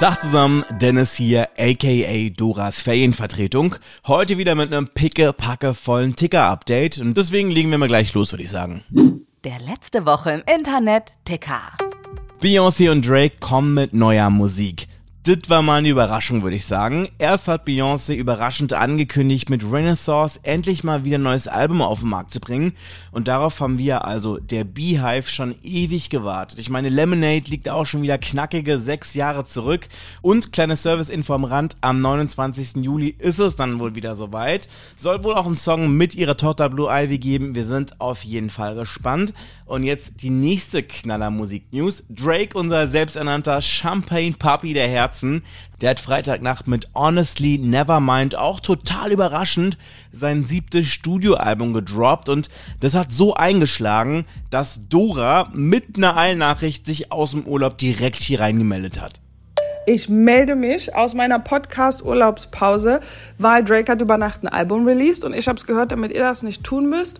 Tag zusammen, Dennis hier, aka Doras Ferienvertretung. Heute wieder mit einem picke-packe vollen Ticker-Update und deswegen legen wir mal gleich los, würde ich sagen. Der letzte Woche im Internet Ticker. Beyoncé und Drake kommen mit neuer Musik. Das war mal eine Überraschung, würde ich sagen. Erst hat Beyoncé überraschend angekündigt, mit Renaissance endlich mal wieder ein neues Album auf den Markt zu bringen. Und darauf haben wir, also der Beehive, schon ewig gewartet. Ich meine, Lemonade liegt auch schon wieder knackige sechs Jahre zurück. Und kleine Service-Info am Rand, am 29. Juli ist es dann wohl wieder soweit. Soll wohl auch einen Song mit ihrer Tochter Blue Ivy geben. Wir sind auf jeden Fall gespannt. Und jetzt die nächste Knaller-Musik-News. Drake, unser selbsternannter Champagne-Papi der Herzen, der hat Freitagnacht mit Honestly Nevermind auch total überraschend sein siebtes Studioalbum gedroppt und das hat so eingeschlagen, dass Dora mit einer Eilnachricht sich aus dem Urlaub direkt hier reingemeldet hat. Ich melde mich aus meiner Podcast-Urlaubspause, weil Drake hat über Nacht ein Album released und ich habe es gehört, damit ihr das nicht tun müsst.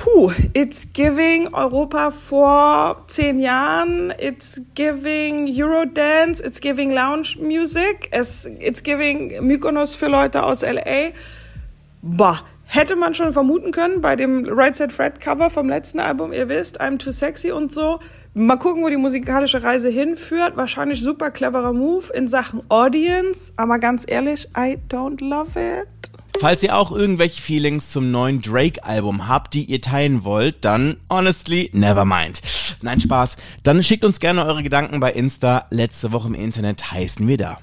Puh, it's giving Europa vor zehn Jahren, it's giving Eurodance, it's giving Lounge Music, it's, giving Mykonos für Leute aus LA. Boah, hätte man schon vermuten können bei dem Right Said Fred Cover vom letzten Album, ihr wisst, I'm Too Sexy und so. Mal gucken, wo die musikalische Reise hinführt. Wahrscheinlich super cleverer Move in Sachen Audience, aber ganz ehrlich, I don't love it. Falls ihr auch irgendwelche Feelings zum neuen Drake-Album habt, die ihr teilen wollt, dann honestly, never mind. Nein, Spaß. Dann schickt uns gerne eure Gedanken bei Insta. Letzte Woche im Internet heißen wir da.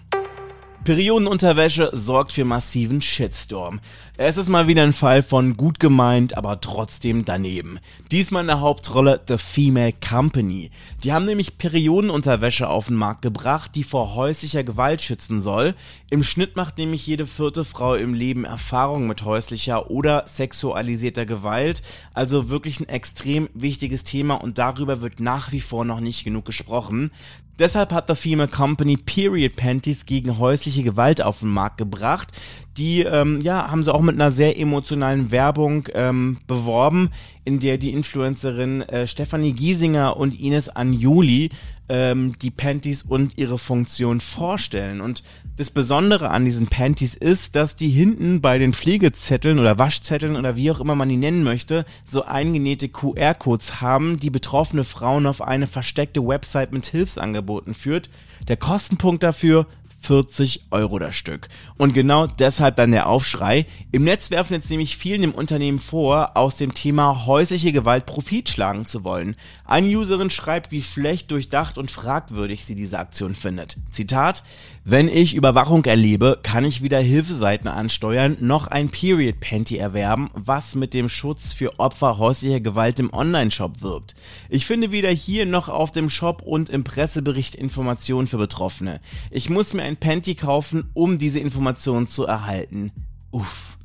Periodenunterwäsche sorgt für massiven Shitstorm. Es ist mal wieder ein Fall von gut gemeint, aber trotzdem daneben. Diesmal in der Hauptrolle The Female Company. Die haben nämlich Periodenunterwäsche auf den Markt gebracht, die vor häuslicher Gewalt schützen soll. Im Schnitt macht nämlich jede vierte Frau im Leben Erfahrung mit häuslicher oder sexualisierter Gewalt. Also wirklich ein extrem wichtiges Thema und darüber wird nach wie vor noch nicht genug gesprochen. Deshalb hat The Female Company Period Panties gegen häusliche Gewalt auf den Markt gebracht. Die ähm, ja, haben sie auch mit einer sehr emotionalen Werbung ähm, beworben, in der die Influencerin äh, Stefanie Giesinger und Ines Anjuli ähm, die Panties und ihre Funktion vorstellen. Und das Besondere an diesen Panties ist, dass die hinten bei den Pflegezetteln oder Waschzetteln oder wie auch immer man die nennen möchte, so eingenähte QR-Codes haben, die betroffene Frauen auf eine versteckte Website mit Hilfsangeboten führt. Der Kostenpunkt dafür 40 Euro das Stück. Und genau deshalb dann der Aufschrei. Im Netz werfen jetzt nämlich vielen im Unternehmen vor, aus dem Thema häusliche Gewalt Profit schlagen zu wollen. Eine Userin schreibt, wie schlecht durchdacht und fragwürdig sie diese Aktion findet. Zitat, wenn ich Überwachung erlebe, kann ich weder Hilfeseiten ansteuern, noch ein Period Panty erwerben, was mit dem Schutz für Opfer häuslicher Gewalt im Online-Shop wirbt. Ich finde weder hier noch auf dem Shop und im Pressebericht Informationen für Betroffene. Ich muss mir ein Panty kaufen, um diese Informationen zu erhalten. Uff.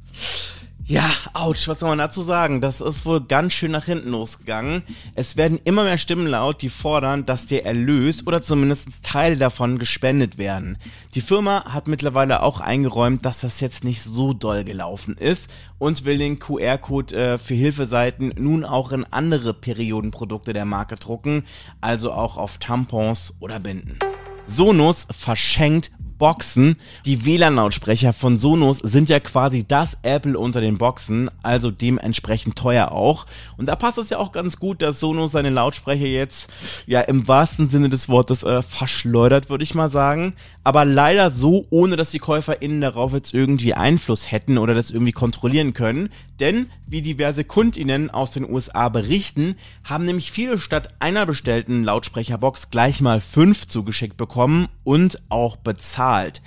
Ja, ouch, was soll man dazu sagen? Das ist wohl ganz schön nach hinten losgegangen. Es werden immer mehr Stimmen laut, die fordern, dass der Erlös oder zumindest Teile davon gespendet werden. Die Firma hat mittlerweile auch eingeräumt, dass das jetzt nicht so doll gelaufen ist und will den QR-Code äh, für Hilfeseiten nun auch in andere Periodenprodukte der Marke drucken, also auch auf Tampons oder Binden. Sonos verschenkt Boxen. Die WLAN-Lautsprecher von Sonos sind ja quasi das Apple unter den Boxen, also dementsprechend teuer auch. Und da passt es ja auch ganz gut, dass Sonos seine Lautsprecher jetzt ja im wahrsten Sinne des Wortes äh, verschleudert, würde ich mal sagen. Aber leider so, ohne dass die KäuferInnen darauf jetzt irgendwie Einfluss hätten oder das irgendwie kontrollieren können. Denn, wie diverse KundInnen aus den USA berichten, haben nämlich viele statt einer bestellten Lautsprecherbox gleich mal fünf zugeschickt bekommen und auch bezahlt.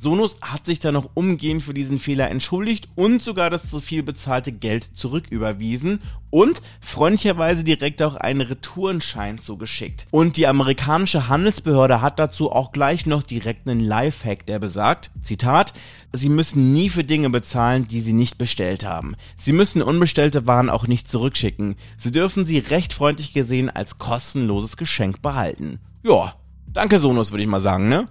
Sonos hat sich dann noch umgehend für diesen Fehler entschuldigt und sogar das zu viel bezahlte Geld zurücküberwiesen und freundlicherweise direkt auch einen Retourenschein zugeschickt. Und die amerikanische Handelsbehörde hat dazu auch gleich noch direkt einen Lifehack, der besagt, Zitat, Sie müssen nie für Dinge bezahlen, die Sie nicht bestellt haben. Sie müssen unbestellte Waren auch nicht zurückschicken. Sie dürfen sie recht freundlich gesehen als kostenloses Geschenk behalten. Ja, danke Sonos, würde ich mal sagen, ne?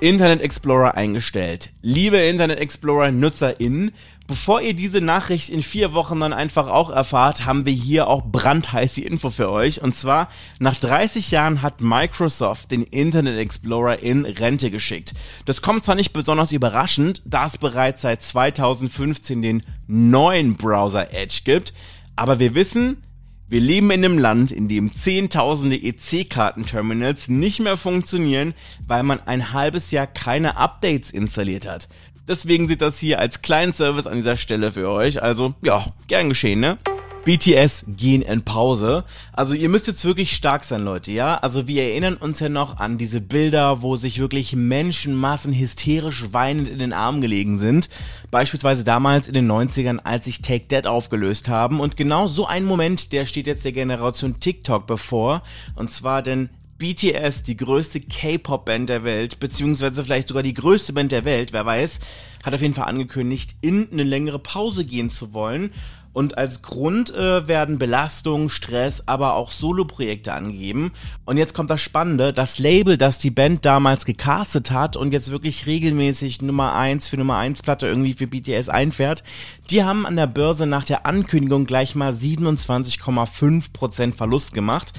Internet Explorer eingestellt. Liebe Internet Explorer NutzerInnen, bevor ihr diese Nachricht in vier Wochen dann einfach auch erfahrt, haben wir hier auch brandheiße Info für euch. Und zwar, nach 30 Jahren hat Microsoft den Internet Explorer in Rente geschickt. Das kommt zwar nicht besonders überraschend, da es bereits seit 2015 den neuen Browser Edge gibt, aber wir wissen, wir leben in einem Land, in dem zehntausende EC-Kartenterminals nicht mehr funktionieren, weil man ein halbes Jahr keine Updates installiert hat. Deswegen sieht das hier als kleinen Service an dieser Stelle für euch. Also, ja, gern geschehen, ne? BTS gehen in Pause. Also ihr müsst jetzt wirklich stark sein, Leute, ja? Also wir erinnern uns ja noch an diese Bilder, wo sich wirklich Menschenmassen hysterisch weinend in den Armen gelegen sind. Beispielsweise damals in den 90ern, als sich Take That aufgelöst haben. Und genau so ein Moment, der steht jetzt der Generation TikTok bevor. Und zwar denn BTS, die größte K-Pop-Band der Welt, beziehungsweise vielleicht sogar die größte Band der Welt, wer weiß, hat auf jeden Fall angekündigt, in eine längere Pause gehen zu wollen. Und als Grund äh, werden Belastung, Stress, aber auch Soloprojekte angegeben. Und jetzt kommt das Spannende, das Label, das die Band damals gecastet hat und jetzt wirklich regelmäßig Nummer 1 für Nummer 1 Platte irgendwie für BTS einfährt, die haben an der Börse nach der Ankündigung gleich mal 27,5% Verlust gemacht.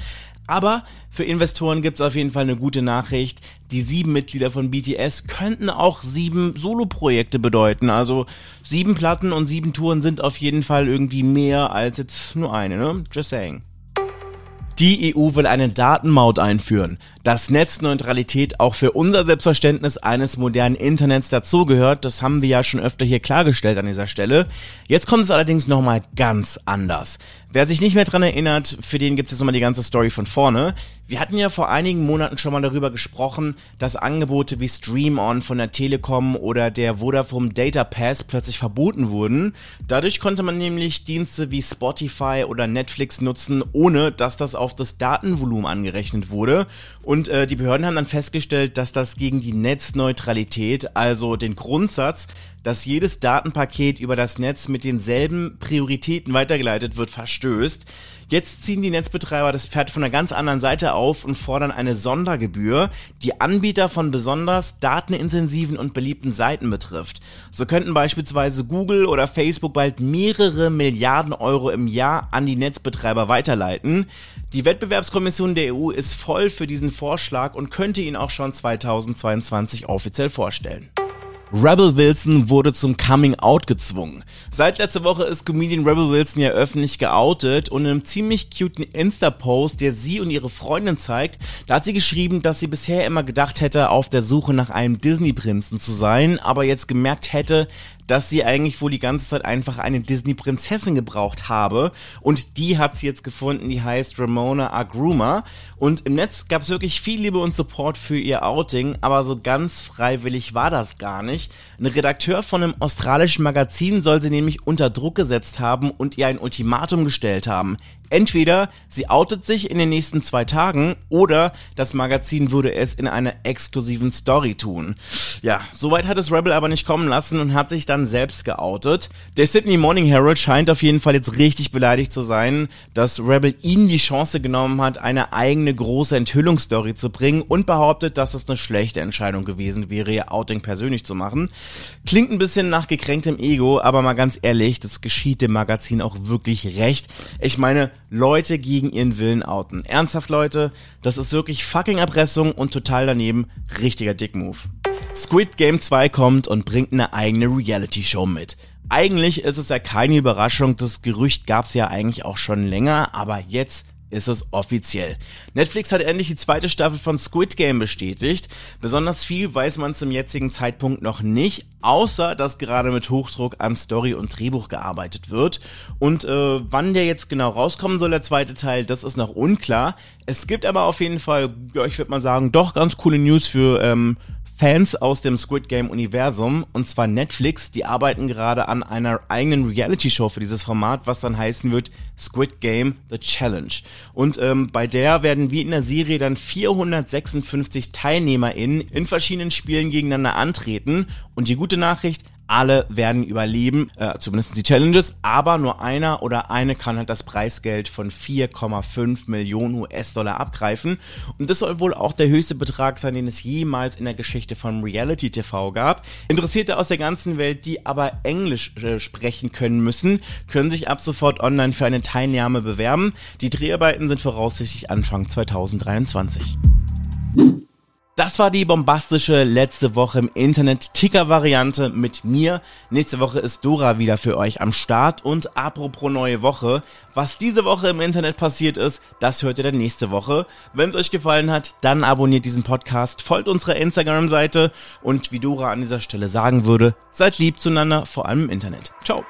Aber für Investoren gibt es auf jeden Fall eine gute Nachricht. Die sieben Mitglieder von BTS könnten auch sieben Solo-Projekte bedeuten. Also sieben Platten und sieben Touren sind auf jeden Fall irgendwie mehr als jetzt nur eine, ne? Just saying. Die EU will eine Datenmaut einführen. Dass Netzneutralität auch für unser Selbstverständnis eines modernen Internets dazugehört, das haben wir ja schon öfter hier klargestellt an dieser Stelle. Jetzt kommt es allerdings nochmal ganz anders. Wer sich nicht mehr dran erinnert, für den gibt es jetzt nochmal die ganze Story von vorne. Wir hatten ja vor einigen Monaten schon mal darüber gesprochen, dass Angebote wie Stream On von der Telekom oder der Vodafone Data Pass plötzlich verboten wurden. Dadurch konnte man nämlich Dienste wie Spotify oder Netflix nutzen, ohne dass das auf das Datenvolumen angerechnet wurde. Äh, die Behörden haben dann festgestellt, dass das gegen die Netzneutralität, also den Grundsatz, dass jedes Datenpaket über das Netz mit denselben Prioritäten weitergeleitet wird, verstößt. Jetzt ziehen die Netzbetreiber das Pferd von einer ganz anderen Seite auf und fordern eine Sondergebühr, die Anbieter von besonders datenintensiven und beliebten Seiten betrifft. So könnten beispielsweise Google oder Facebook bald mehrere Milliarden Euro im Jahr an die Netzbetreiber weiterleiten. Die Wettbewerbskommission der EU ist voll für diesen Vorschlag und könnte ihn auch schon 2022 offiziell vorstellen. Rebel Wilson wurde zum Coming Out gezwungen. Seit letzter Woche ist Comedian Rebel Wilson ja öffentlich geoutet und in einem ziemlich cuten Insta-Post, der sie und ihre Freundin zeigt, da hat sie geschrieben, dass sie bisher immer gedacht hätte, auf der Suche nach einem Disney-Prinzen zu sein, aber jetzt gemerkt hätte, dass sie eigentlich wohl die ganze Zeit einfach eine Disney-Prinzessin gebraucht habe. Und die hat sie jetzt gefunden, die heißt Ramona Agruma. Und im Netz gab es wirklich viel Liebe und Support für ihr Outing, aber so ganz freiwillig war das gar nicht. Ein Redakteur von einem australischen Magazin soll sie nämlich unter Druck gesetzt haben und ihr ein Ultimatum gestellt haben. Entweder sie outet sich in den nächsten zwei Tagen oder das Magazin würde es in einer exklusiven Story tun. Ja, soweit hat es Rebel aber nicht kommen lassen und hat sich dann selbst geoutet. Der Sydney Morning Herald scheint auf jeden Fall jetzt richtig beleidigt zu sein, dass Rebel ihnen die Chance genommen hat, eine eigene große Enthüllungsstory zu bringen und behauptet, dass es eine schlechte Entscheidung gewesen wäre, ihr Outing persönlich zu machen. Klingt ein bisschen nach gekränktem Ego, aber mal ganz ehrlich, das geschieht dem Magazin auch wirklich recht. Ich meine, Leute gegen ihren Willen outen. Ernsthaft, Leute, das ist wirklich fucking Erpressung und total daneben richtiger Dickmove. Squid Game 2 kommt und bringt eine eigene Reality-Show mit. Eigentlich ist es ja keine Überraschung, das Gerücht gab's ja eigentlich auch schon länger, aber jetzt ist es offiziell. Netflix hat endlich die zweite Staffel von Squid Game bestätigt. Besonders viel weiß man zum jetzigen Zeitpunkt noch nicht, außer dass gerade mit Hochdruck an Story und Drehbuch gearbeitet wird. Und äh, wann der jetzt genau rauskommen soll, der zweite Teil, das ist noch unklar. Es gibt aber auf jeden Fall, ja, ich würde mal sagen, doch ganz coole News für ähm, Fans aus dem Squid Game Universum, und zwar Netflix, die arbeiten gerade an einer eigenen Reality-Show für dieses Format, was dann heißen wird Squid Game The Challenge. Und ähm, bei der werden wie in der Serie dann 456 TeilnehmerInnen in verschiedenen Spielen gegeneinander antreten. Und die gute Nachricht, alle werden überleben, äh, zumindest die Challenges, aber nur einer oder eine kann halt das Preisgeld von 4,5 Millionen US-Dollar abgreifen. Und das soll wohl auch der höchste Betrag sein, den es jemals in der Geschichte von Reality TV gab. Interessierte aus der ganzen Welt, die aber Englisch äh, sprechen können müssen, können sich ab sofort online für eine Teilnahme bewerben. Die Dreharbeiten sind voraussichtlich Anfang 2023. Das war die bombastische letzte Woche im Internet Ticker-Variante mit mir. Nächste Woche ist Dora wieder für euch am Start. Und apropos neue Woche, was diese Woche im Internet passiert ist, das hört ihr dann nächste Woche. Wenn es euch gefallen hat, dann abonniert diesen Podcast, folgt unserer Instagram-Seite und wie Dora an dieser Stelle sagen würde, seid lieb zueinander, vor allem im Internet. Ciao.